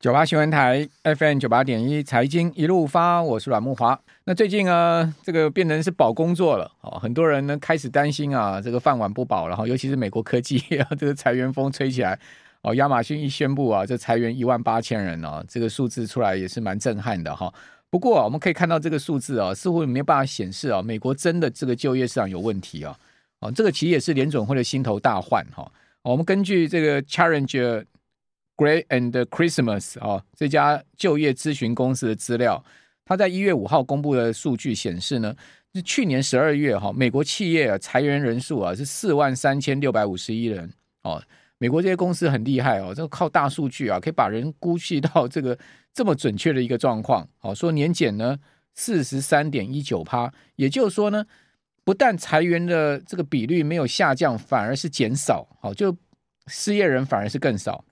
九八新闻台 FM 九八点一财经一路发，我是阮慕华。那最近啊，这个变成是保工作了哦，很多人呢开始担心啊，这个饭碗不保了哈。尤其是美国科技 啊，这个裁员风吹起来哦，亚马逊一宣布啊，这裁员一万八千人啊，这个数字出来也是蛮震撼的哈。不过，我们可以看到这个数字啊，似乎没有办法显示啊，美国真的这个就业市场有问题啊。哦，这个其实也是联准会的心头大患哈。我们根据这个 Challenger。Great and Christmas 啊，这家就业咨询公司的资料，他在一月五号公布的数据显示呢，是去年十二月哈，美国企业裁员人数啊是四万三千六百五十一人哦。美国这些公司很厉害哦，这个靠大数据啊，可以把人估计到这个这么准确的一个状况。好，说年减呢四十三点一九趴，也就是说呢，不但裁员的这个比率没有下降，反而是减少。好，就失业人反而是更少。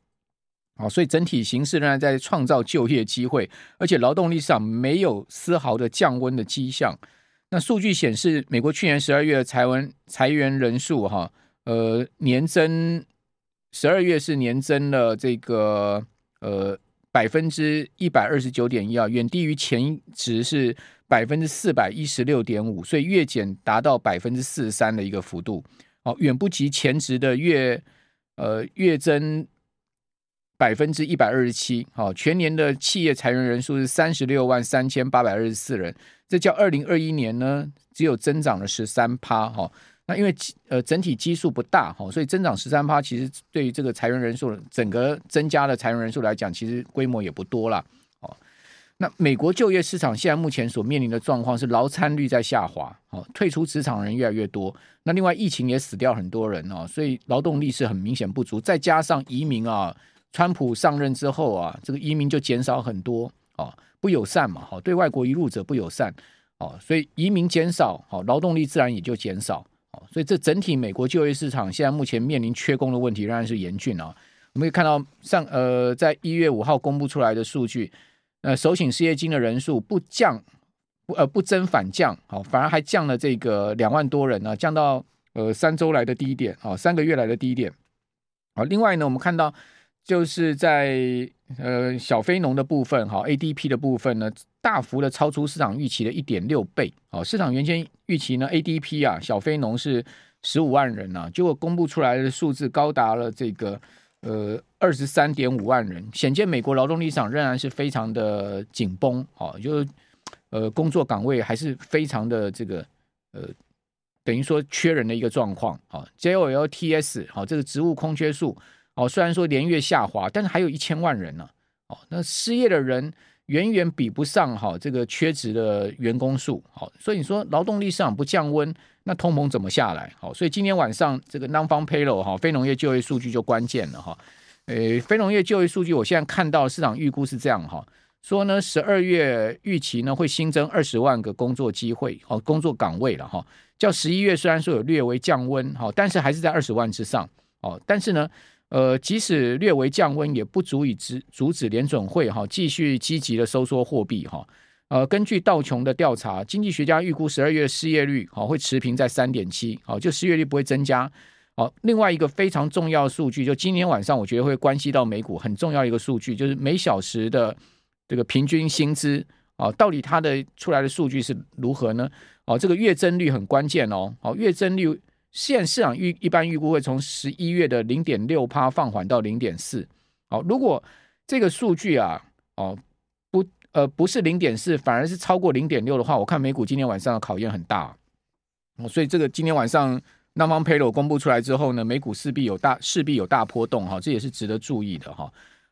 好，所以整体形势仍然在创造就业机会，而且劳动力上没有丝毫的降温的迹象。那数据显示，美国去年十二月的裁员裁员人数，哈，呃，年增十二月是年增了这个呃百分之一百二十九点一啊，远低于前值是百分之四百一十六点五，所以月减达到百分之四十三的一个幅度，哦，远不及前值的月呃月增。百分之一百二十七，好，全年的企业裁员人数是三十六万三千八百二十四人，这较二零二一年呢只有增长了十三趴，哈，那因为呃整体基数不大，哈，所以增长十三趴，其实对于这个裁员人数整个增加的裁员人数来讲，其实规模也不多了，哦，那美国就业市场现在目前所面临的状况是劳参率在下滑，哦，退出职场人越来越多，那另外疫情也死掉很多人哦，所以劳动力是很明显不足，再加上移民啊。川普上任之后啊，这个移民就减少很多啊，不友善嘛，好，对外国移入者不友善，哦，所以移民减少，好，劳动力自然也就减少，哦，所以这整体美国就业市场现在目前面临缺工的问题仍然是严峻啊。我们可以看到上呃，在一月五号公布出来的数据，呃，首请失业金的人数不降不呃不增反降，好，反而还降了这个两万多人呢，降到呃三周来的低点，啊，三个月来的低点，好，另外呢，我们看到。就是在呃小非农的部分哈，ADP 的部分呢，大幅的超出市场预期的一点六倍哦。市场原先预期呢，ADP 啊小非农是十五万人啊，结果公布出来的数字高达了这个呃二十三点五万人，显见美国劳动力上仍然是非常的紧绷哦，就呃工作岗位还是非常的这个呃等于说缺人的一个状况啊。JOLTS 好，这个职务空缺数。哦，虽然说连月下滑，但是还有一千万人呢、啊。哦，那失业的人远远比不上哈、哦、这个缺职的员工数。好、哦，所以你说劳动力市场不降温，那通膨怎么下来？好、哦，所以今天晚上这个 n o n f a r Payroll 哈非农业就业数据就关键了哈。诶，非农业就业数据，我现在看到市场预估是这样哈，说呢十二月预期呢会新增二十万个工作机会哦，工作岗位了哈。叫十一月虽然说有略微降温哈，但是还是在二十万之上哦，但是呢。呃，即使略微降温，也不足以止阻止联准会哈继续积极的收缩货币哈。呃，根据道琼的调查，经济学家预估十二月失业率哈会持平在三点七，好，就失业率不会增加。好，另外一个非常重要的数据，就今天晚上我觉得会关系到美股很重要一个数据，就是每小时的这个平均薪资啊，到底它的出来的数据是如何呢？哦，这个月增率很关键哦，好，月增率。现市场预一般预估会从十一月的零点六趴放缓到零点四。好，如果这个数据啊，哦不呃不是零点四，反而是超过零点六的话，我看美股今天晚上的考验很大。哦，所以这个今天晚上 Non-Farm Payroll 公布出来之后呢，美股势必有大势必有大波动哈，这也是值得注意的哈。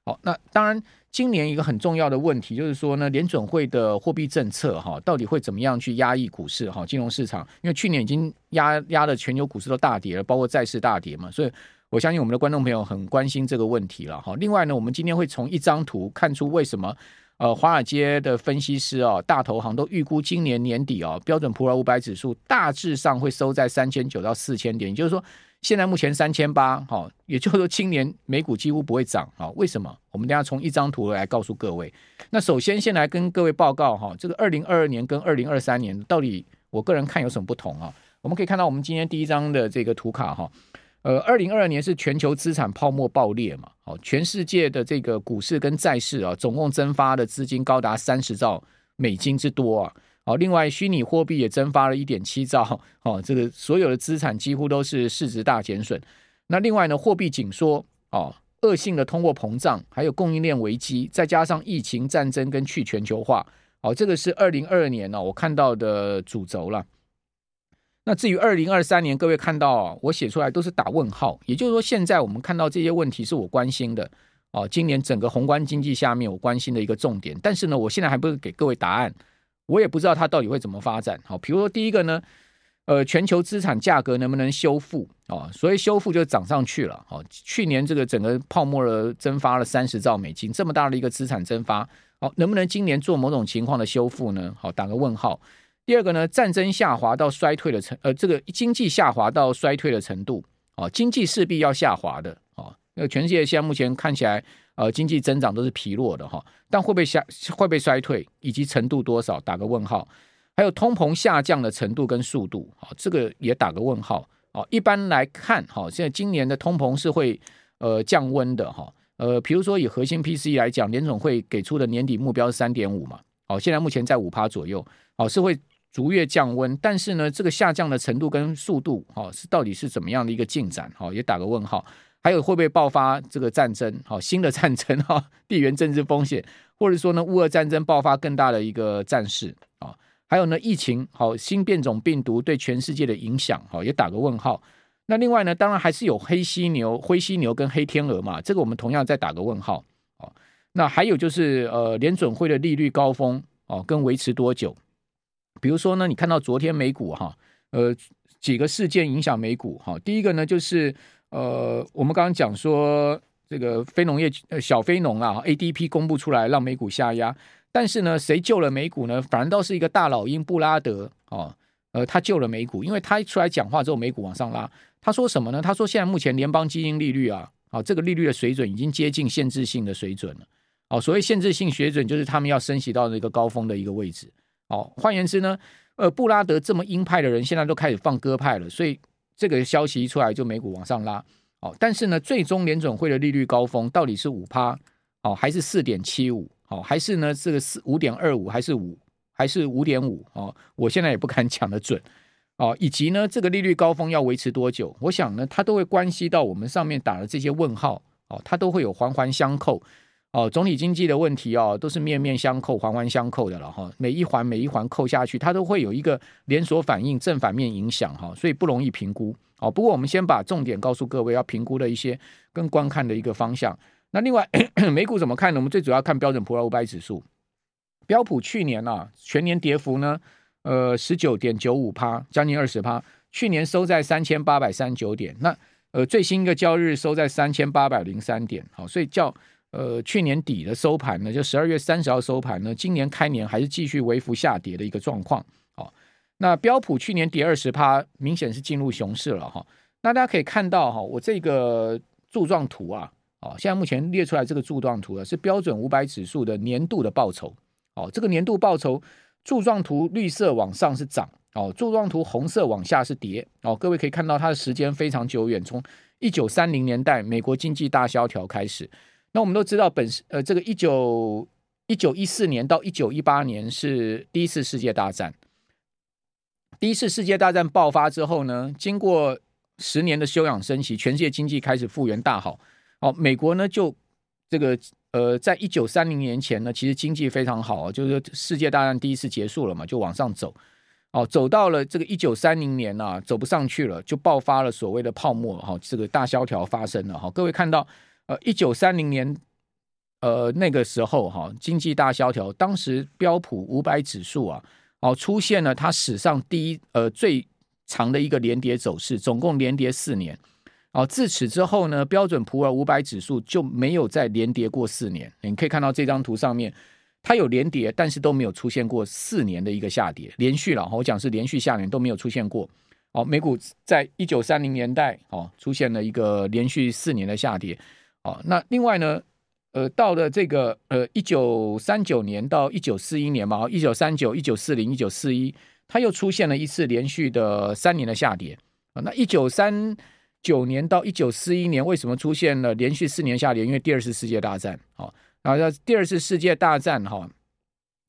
好，那当然，今年一个很重要的问题就是说呢，联准会的货币政策哈，到底会怎么样去压抑股市哈，金融市场？因为去年已经压压的全球股市都大跌了，包括债市大跌嘛，所以我相信我们的观众朋友很关心这个问题了哈。另外呢，我们今天会从一张图看出为什么呃，华尔街的分析师哦，大投行都预估今年年底哦，标准普尔五百指数大致上会收在三千九到四千点，也就是说。现在目前三千八，好，也就是说今年美股几乎不会涨，好，为什么？我们等下从一张图来告诉各位。那首先先来跟各位报告哈，这个二零二二年跟二零二三年到底我个人看有什么不同啊？我们可以看到我们今天第一张的这个图卡哈，呃，二零二二年是全球资产泡沫爆裂嘛，哦，全世界的这个股市跟债市啊，总共增发的资金高达三十兆美金之多啊，哦，另外虚拟货币也增发了一点七兆，哦，这个所有的资产几乎都是市值大减损。那另外呢，货币紧缩，哦，恶性的通货膨胀，还有供应链危机，再加上疫情、战争跟去全球化，哦，这个是二零二二年呢，我看到的主轴了。那至于二零二三年，各位看到，我写出来都是打问号，也就是说，现在我们看到这些问题是我关心的哦。今年整个宏观经济下面，我关心的一个重点。但是呢，我现在还不是给各位答案，我也不知道它到底会怎么发展。好，比如说第一个呢，呃，全球资产价格能不能修复啊？所以修复就涨上去了。哦，去年这个整个泡沫的蒸发了三十兆美金，这么大的一个资产蒸发，哦，能不能今年做某种情况的修复呢？好，打个问号。第二个呢，战争下滑到衰退的程，呃，这个经济下滑到衰退的程度，哦，经济势必要下滑的，哦，那全世界现在目前看起来，呃，经济增长都是疲弱的哈，但会不会下，会不会衰退，以及程度多少，打个问号。还有通膨下降的程度跟速度，哦，这个也打个问号。哦，一般来看，哈，现在今年的通膨是会呃降温的哈，呃，比如说以核心 PCE 来讲，联总会给出的年底目标是三点五嘛，哦，现在目前在五趴左右，哦，是会。逐月降温，但是呢，这个下降的程度跟速度，哈，是到底是怎么样的一个进展？哈，也打个问号。还有会不会爆发这个战争？哈，新的战争哈，地缘政治风险，或者说呢，乌俄战争爆发更大的一个战事啊？还有呢，疫情，好，新变种病毒对全世界的影响，哈，也打个问号。那另外呢，当然还是有黑犀牛、灰犀牛跟黑天鹅嘛，这个我们同样再打个问号。哦那还有就是呃，联准会的利率高峰哦，跟维持多久？比如说呢，你看到昨天美股哈，呃，几个事件影响美股哈。第一个呢，就是呃，我们刚刚讲说这个非农业呃小非农啊，ADP 公布出来让美股下压，但是呢，谁救了美股呢？反倒是一个大老鹰布拉德哦，呃，他救了美股，因为他一出来讲话之后，美股往上拉。他说什么呢？他说现在目前联邦基金利率啊，啊，这个利率的水准已经接近限制性的水准了。哦，所谓限制性水准，就是他们要升息到那个高峰的一个位置。哦，换言之呢，呃，布拉德这么鹰派的人，现在都开始放鸽派了，所以这个消息一出来，就美股往上拉。哦，但是呢，最终联准会的利率高峰到底是五趴，哦，还是四点七五，哦，还是呢这个四五点二五，还是五，还是五点五？哦，我现在也不敢讲得准。哦，以及呢，这个利率高峰要维持多久？我想呢，它都会关系到我们上面打的这些问号。哦，它都会有环环相扣。哦，总体经济的问题哦，都是面面相扣、环环相扣的了哈。每一环每一环扣下去，它都会有一个连锁反应、正反面影响哈，所以不容易评估。哦，不过我们先把重点告诉各位，要评估的一些跟观看的一个方向。那另外，美股怎么看呢？我们最主要看标准普尔五百指数。标普去年啊，全年跌幅呢，呃，十九点九五趴，将近二十趴。去年收在三千八百三十九点，那呃，最新一个交易日收在三千八百零三点。好，所以叫。呃，去年底的收盘呢，就十二月三十号收盘呢，今年开年还是继续微幅下跌的一个状况。哦，那标普去年跌二十趴，明显是进入熊市了哈。那大家可以看到哈，我这个柱状图啊，哦，现在目前列出来这个柱状图啊，是标准五百指数的年度的报酬。哦，这个年度报酬柱状图绿色往上是涨，哦，柱状图红色往下是跌。哦，各位可以看到它的时间非常久远，从一九三零年代美国经济大萧条开始。那我们都知道，本呃，这个一九一九一四年到一九一八年是第一次世界大战。第一次世界大战爆发之后呢，经过十年的休养生息，全世界经济开始复原大好。哦，美国呢就这个呃，在一九三零年前呢，其实经济非常好，就是世界大战第一次结束了嘛，就往上走。哦，走到了这个一九三零年啊，走不上去了，就爆发了所谓的泡沫。哈，这个大萧条发生了。哈，各位看到。呃，一九三零年，呃，那个时候哈，经济大萧条，当时标普五百指数啊，哦，出现了它史上第一呃最长的一个连跌走势，总共连跌四年。哦，自此之后呢，标准普尔五百指数就没有再连跌过四年。你可以看到这张图上面，它有连跌，但是都没有出现过四年的一个下跌，连续了。我讲是连续下年都没有出现过。哦，美股在一九三零年代哦，出现了一个连续四年的下跌。哦，那另外呢，呃，到了这个呃一九三九年到一九四一年嘛，一九三九、一九四零、一九四一，它又出现了一次连续的三年的下跌啊。那一九三九年到一九四一年，为什么出现了连续四年下跌？因为第二次世界大战，好，然后第二次世界大战，哈，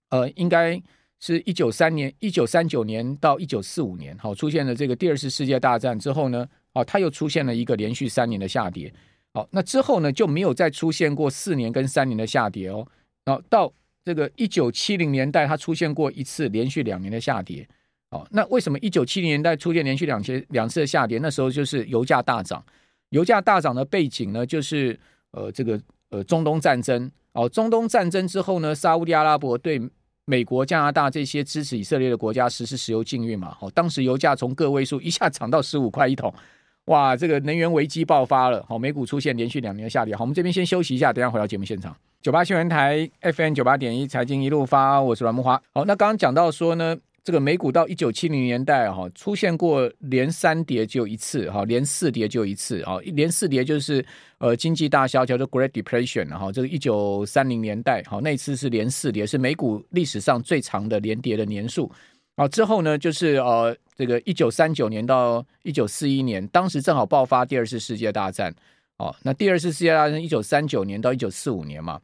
呃，应该是一九三年、一九三九年到一九四五年，好，出现了这个第二次世界大战之后呢，哦，它又出现了一个连续三年的下跌，好，那之后呢就没有再出现过四年跟三年的下跌哦，然后到这个一九七零年代，它出现过一次连续两年的下跌。哦，那为什么一九七零年代出现连续两次两次的下跌？那时候就是油价大涨，油价大涨的背景呢，就是呃这个呃中东战争。哦，中东战争之后呢，沙乌地阿拉伯对美国、加拿大这些支持以色列的国家实施石油禁运嘛。哦，当时油价从个位数一下涨到十五块一桶，哇，这个能源危机爆发了。好，美股出现连续两年的下跌。好，我们这边先休息一下，等下回到节目现场。九八新闻台 FM 九八点一财经一路发，我是阮慕驊。好，那刚刚讲到说呢。这个美股到一九七零年代哈，出现过连三跌就一次哈，连四跌就一次啊，连四跌就是呃经济大萧条叫做 Great Depression 哈，这个一九三零年代哈，那次是连四跌，是美股历史上最长的连跌的年数啊。之后呢，就是呃这个一九三九年到一九四一年，当时正好爆发第二次世界大战哦。那第二次世界大战一九三九年到一九四五年嘛，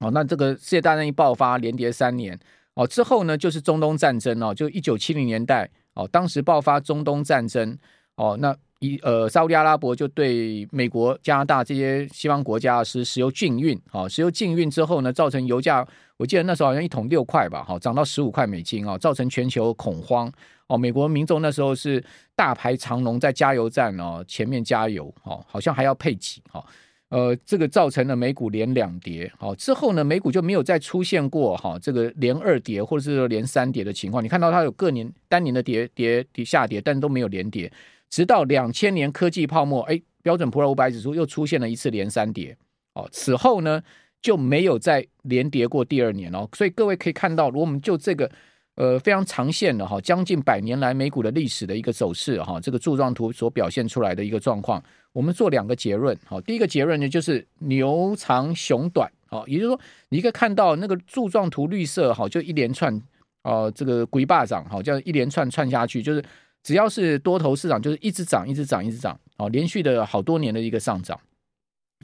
哦，那这个世界大战一爆发，连跌三年。哦，之后呢，就是中东战争哦，就一九七零年代哦，当时爆发中东战争哦，那一呃，沙乌地阿拉伯就对美国、加拿大这些西方国家是石油禁运哦，石油禁运之后呢，造成油价，我记得那时候好像一桶六块吧，好，涨到十五块美金哦，造成全球恐慌哦，美国民众那时候是大排长龙在加油站哦前面加油哦，好像还要配给哦。呃，这个造成了美股连两跌，好、哦、之后呢，美股就没有再出现过哈、哦、这个连二跌或者是说连三跌的情况。你看到它有各年单年的跌跌跌下跌，但都没有连跌，直到两千年科技泡沫，哎，标准普尔五百指数又出现了一次连三跌，哦，此后呢就没有再连跌过第二年哦。所以各位可以看到，如果我们就这个。呃，非常长线的哈，将近百年来美股的历史的一个走势哈，这个柱状图所表现出来的一个状况，我们做两个结论。好，第一个结论呢就是牛长熊短，好，也就是说你可以看到那个柱状图绿色哈，就一连串哦，这个鬼霸涨哈，叫一连串串下去，就是只要是多头市场，就是一直涨，一直涨，一直涨，哦，连续的好多年的一个上涨，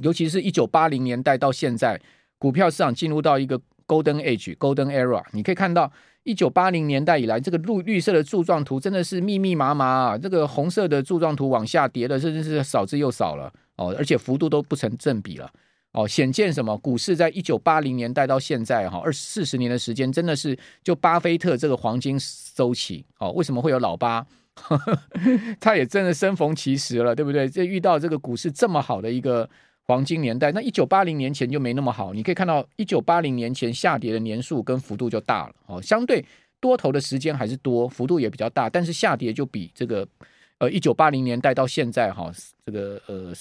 尤其是一九八零年代到现在，股票市场进入到一个 Golden Age、Golden Era，你可以看到。一九八零年代以来，这个绿绿色的柱状图真的是密密麻麻啊！这个红色的柱状图往下跌的，甚至是少之又少了哦，而且幅度都不成正比了哦，显见什么？股市在一九八零年代到现在哈，二四十年的时间，真的是就巴菲特这个黄金周期哦。为什么会有老巴？他也真的生逢其时了，对不对？这遇到这个股市这么好的一个。黄金年代，那一九八零年前就没那么好。你可以看到，一九八零年前下跌的年数跟幅度就大了哦，相对多头的时间还是多，幅度也比较大，但是下跌就比这个呃一九八零年代到现在哈，这个呃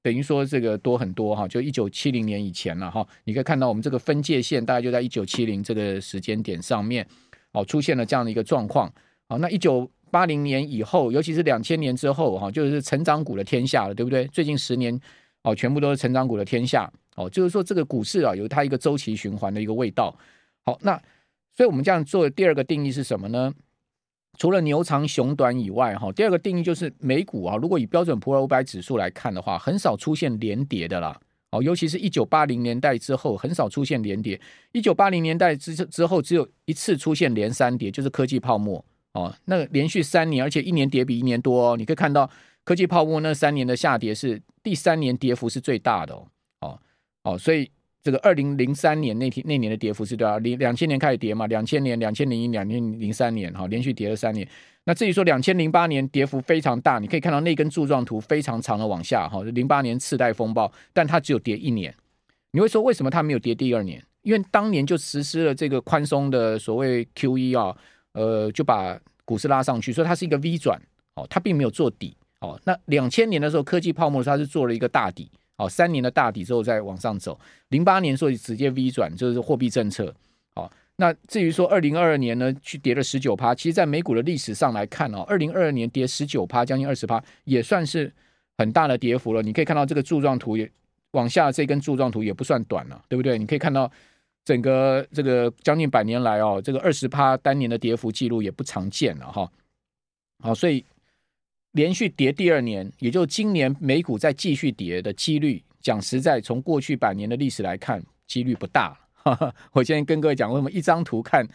等于说这个多很多哈，就一九七零年以前了哈。你可以看到我们这个分界线大概就在一九七零这个时间点上面哦，出现了这样的一个状况。好，那一九八零年以后，尤其是两千年之后哈，就是成长股的天下了，对不对？最近十年。哦，全部都是成长股的天下哦，就是说这个股市啊，有它一个周期循环的一个味道。好，那所以我们这样做的第二个定义是什么呢？除了牛长熊短以外，哈，第二个定义就是美股啊，如果以标准普尔五百指数来看的话，很少出现连跌的啦。哦，尤其是一九八零年代之后，很少出现连跌。一九八零年代之之后，只有一次出现连三跌，就是科技泡沫哦，那个连续三年，而且一年跌比一年多哦，你可以看到。科技泡沫那三年的下跌是第三年跌幅是最大的哦，哦，哦，所以这个二零零三年那天那年的跌幅是多少？零两千年开始跌嘛，两千年、两千零一、两千零三年，哈，连续跌了三年。那至于说两千零八年跌幅非常大，你可以看到那根柱状图非常长的往下，哈，零八年次贷风暴，但它只有跌一年。你会说为什么它没有跌第二年？因为当年就实施了这个宽松的所谓 QE 啊，呃，就把股市拉上去，所以它是一个 V 转，哦，它并没有做底。哦，那两千年的时候，科技泡沫它是做了一个大底，哦，三年的大底之后再往上走。零八年所以直接 V 转，就是货币政策。好，那至于说二零二二年呢，去跌了十九趴，其实，在美股的历史上来看哦，二零二二年跌十九趴，将近二十趴，也算是很大的跌幅了。你可以看到这个柱状图也往下，这根柱状图也不算短了，对不对？你可以看到整个这个将近百年来哦，这个二十趴单年的跌幅记录也不常见了哈。好，所以。连续跌第二年，也就今年美股再继续跌的几率，讲实在，从过去百年的历史来看，几率不大。哈哈，我先跟各位讲，为什么一张图看，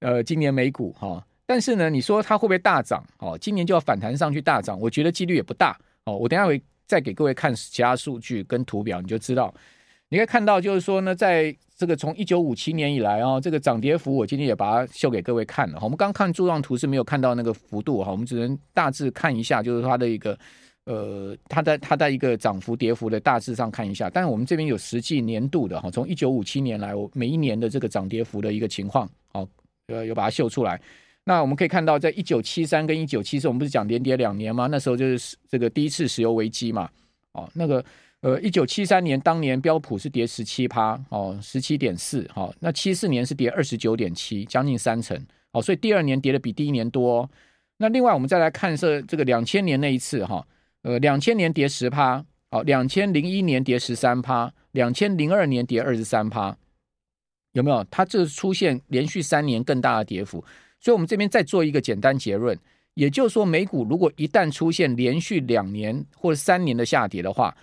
呃，今年美股哈，但是呢，你说它会不会大涨？哦，今年就要反弹上去大涨，我觉得几率也不大。哦，我等下会再给各位看其他数据跟图表，你就知道。你可以看到，就是说呢，在这个从一九五七年以来啊，这个涨跌幅，我今天也把它秀给各位看了。我们刚看柱状图是没有看到那个幅度哈，我们只能大致看一下，就是它的一个呃，它的它的一个涨幅跌幅的大致上看一下。但是我们这边有实际年度的哈，从一九五七年来，我每一年的这个涨跌幅的一个情况，哦，呃，有把它秀出来。那我们可以看到，在一九七三跟一九七四，我们不是讲连跌两年吗？那时候就是这个第一次石油危机嘛，哦，那个。呃，一九七三年当年标普是跌十七趴，哦，十七点四，好，那七四年是跌二十九点七，将近三成，哦，所以第二年跌的比第一年多，哦。那另外我们再来看这这个两千年那一次，哈，呃，两千年跌十趴，好，两千零一年跌十三趴，两千零二年跌二十三趴，有没有？它这出现连续三年更大的跌幅，所以我们这边再做一个简单结论，也就是说，美股如果一旦出现连续两年或者三年的下跌的话，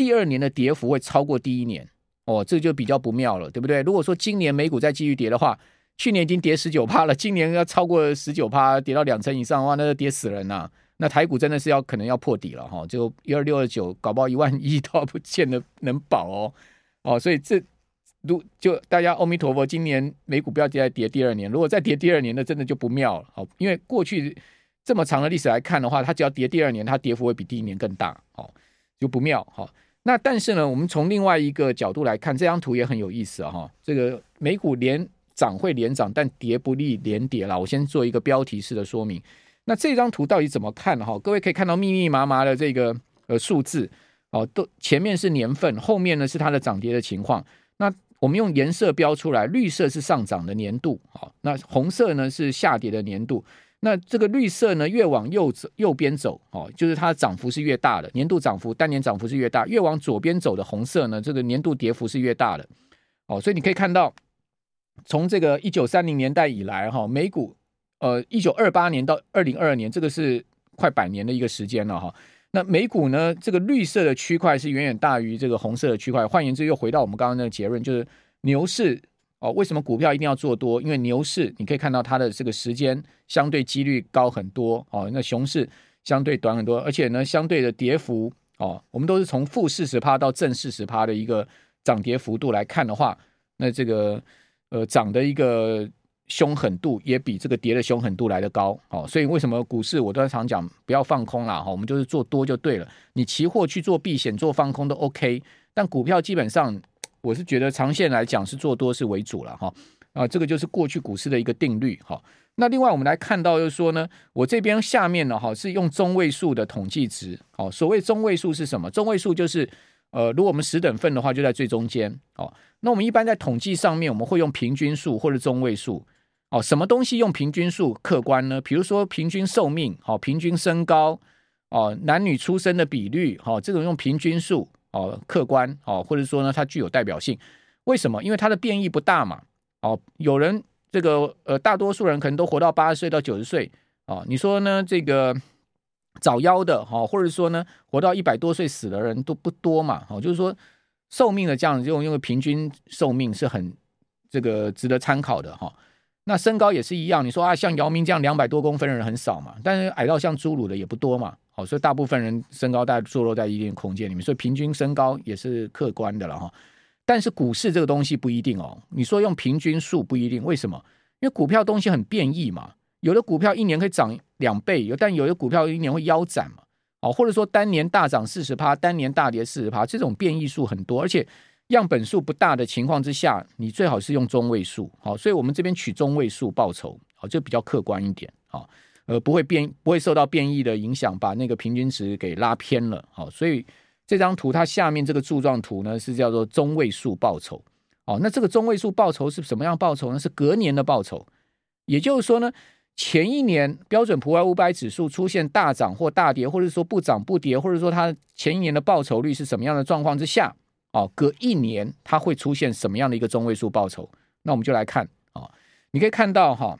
第二年的跌幅会超过第一年，哦，这就比较不妙了，对不对？如果说今年美股再继续跌的话，去年已经跌十九趴了，今年要超过十九趴，跌到两成以上的话，那就跌死人呐！那台股真的是要可能要破底了哈，就一二六二九，搞不好一万一 都不见得能保哦，哦，所以这如就大家阿弥陀佛，今年美股不要再跌第二年，如果再跌第二年，那真的就不妙了，好，因为过去这么长的历史来看的话，它只要跌第二年，它跌幅会比第一年更大，哦，就不妙，哈。那但是呢，我们从另外一个角度来看，这张图也很有意思！哈，这个美股连涨会连涨，但跌不利连跌了。我先做一个标题式的说明。那这张图到底怎么看？哈，各位可以看到密密麻麻的这个呃数字哦，都前面是年份，后面呢是它的涨跌的情况。那我们用颜色标出来，绿色是上涨的年度，好，那红色呢是下跌的年度。那这个绿色呢，越往右走右边走，哦，就是它涨幅是越大的，年度涨幅单年涨幅是越大；越往左边走的红色呢，这个年度跌幅是越大的，哦，所以你可以看到，从这个一九三零年代以来，哈，美股，呃，一九二八年到二零二二年，这个是快百年的一个时间了，哈。那美股呢，这个绿色的区块是远远大于这个红色的区块，换言之，又回到我们刚刚那个结论，就是牛市。哦，为什么股票一定要做多？因为牛市你可以看到它的这个时间相对几率高很多哦，那熊市相对短很多，而且呢，相对的跌幅哦，我们都是从负四十趴到正四十趴的一个涨跌幅度来看的话，那这个呃涨的一个凶狠度也比这个跌的凶狠度来得高哦，所以为什么股市我都常讲不要放空啦哈，我们就是做多就对了，你期货去做避险做放空都 OK，但股票基本上。我是觉得长线来讲是做多是为主了哈，啊，这个就是过去股市的一个定律哈。那另外我们来看到就是说呢，我这边下面呢哈是用中位数的统计值，哦，所谓中位数是什么？中位数就是呃，如果我们十等份的话就在最中间，哦，那我们一般在统计上面我们会用平均数或者中位数，哦，什么东西用平均数客观呢？比如说平均寿命，好，平均身高，哦，男女出生的比率，好，这种用平均数。哦，客观哦，或者说呢，它具有代表性。为什么？因为它的变异不大嘛。哦，有人这个呃，大多数人可能都活到八十岁到九十岁。哦，你说呢？这个早夭的哈，或者说呢，活到一百多岁死的人都不多嘛。哦，就是说寿命的这样子用，因为平均寿命是很这个值得参考的哈。那身高也是一样，你说啊，像姚明这样两百多公分的人很少嘛，但是矮到像侏儒的也不多嘛。好，所以大部分人身高大概坐落在一定空间里面，所以平均身高也是客观的了哈。但是股市这个东西不一定哦，你说用平均数不一定，为什么？因为股票东西很变异嘛，有的股票一年可以涨两倍，有但有的股票一年会腰斩嘛。哦，或者说单年大涨四十趴，单年大跌四十趴，这种变异数很多，而且。样本数不大的情况之下，你最好是用中位数，好，所以我们这边取中位数报酬，好，就比较客观一点，好，呃，不会变，不会受到变异的影响，把那个平均值给拉偏了，好，所以这张图它下面这个柱状图呢是叫做中位数报酬，哦，那这个中位数报酬是什么样报酬呢？是隔年的报酬，也就是说呢，前一年标准普尔五百指数出现大涨或大跌，或者说不涨不跌，或者说它前一年的报酬率是什么样的状况之下。哦，隔一年它会出现什么样的一个中位数报酬？那我们就来看啊、哦，你可以看到哈、哦，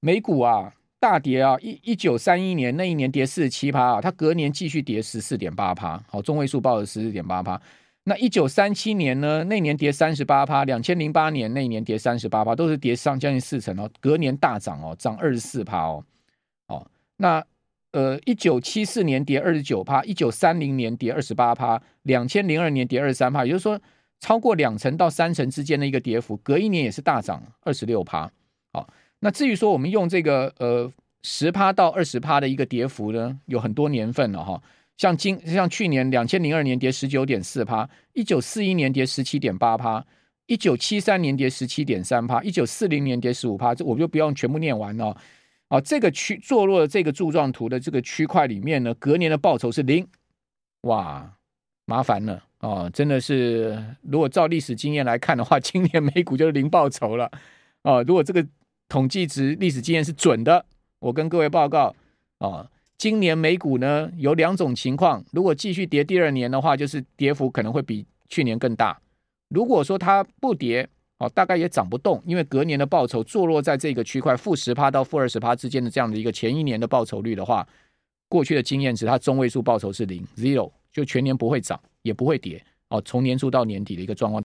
美股啊，大跌啊，一一九三一年那一年跌四十七趴啊，它隔年继续跌十四点八趴，好，中位数报了十四点八趴。那一九三七年呢，那年跌三十八趴，两千零八年那一年跌三十八趴，都是跌上将近四成哦，隔年大涨哦，涨二十四趴哦，哦，那呃一九七四年跌二十九趴，一九三零年跌二十八趴，两千零二年跌二十三趴，也就是说超过两成到三成之间的一个跌幅，隔一年也是大涨二十六趴，好。那至于说我们用这个呃十趴到二十趴的一个跌幅呢，有很多年份了哈，像今像去年两千零二年跌十九点四趴，一九四一年跌十七点八趴，一九七三年跌十七点三趴，一九四零年跌十五趴，这我就不用全部念完了。啊这个区坐落的这个柱状图的这个区块里面呢，隔年的报酬是零，哇，麻烦了哦，真的是，如果照历史经验来看的话，今年美股就是零报酬了哦，如果这个。统计值历史经验是准的，我跟各位报告啊，今年美股呢有两种情况，如果继续跌第二年的话，就是跌幅可能会比去年更大。如果说它不跌，大概也涨不动，因为隔年的报酬坐落在这个区块负十趴到负二十趴之间的这样的一个前一年的报酬率的话，过去的经验值它中位数报酬是零 zero，就全年不会涨也不会跌哦，从年初到年底的一个状况。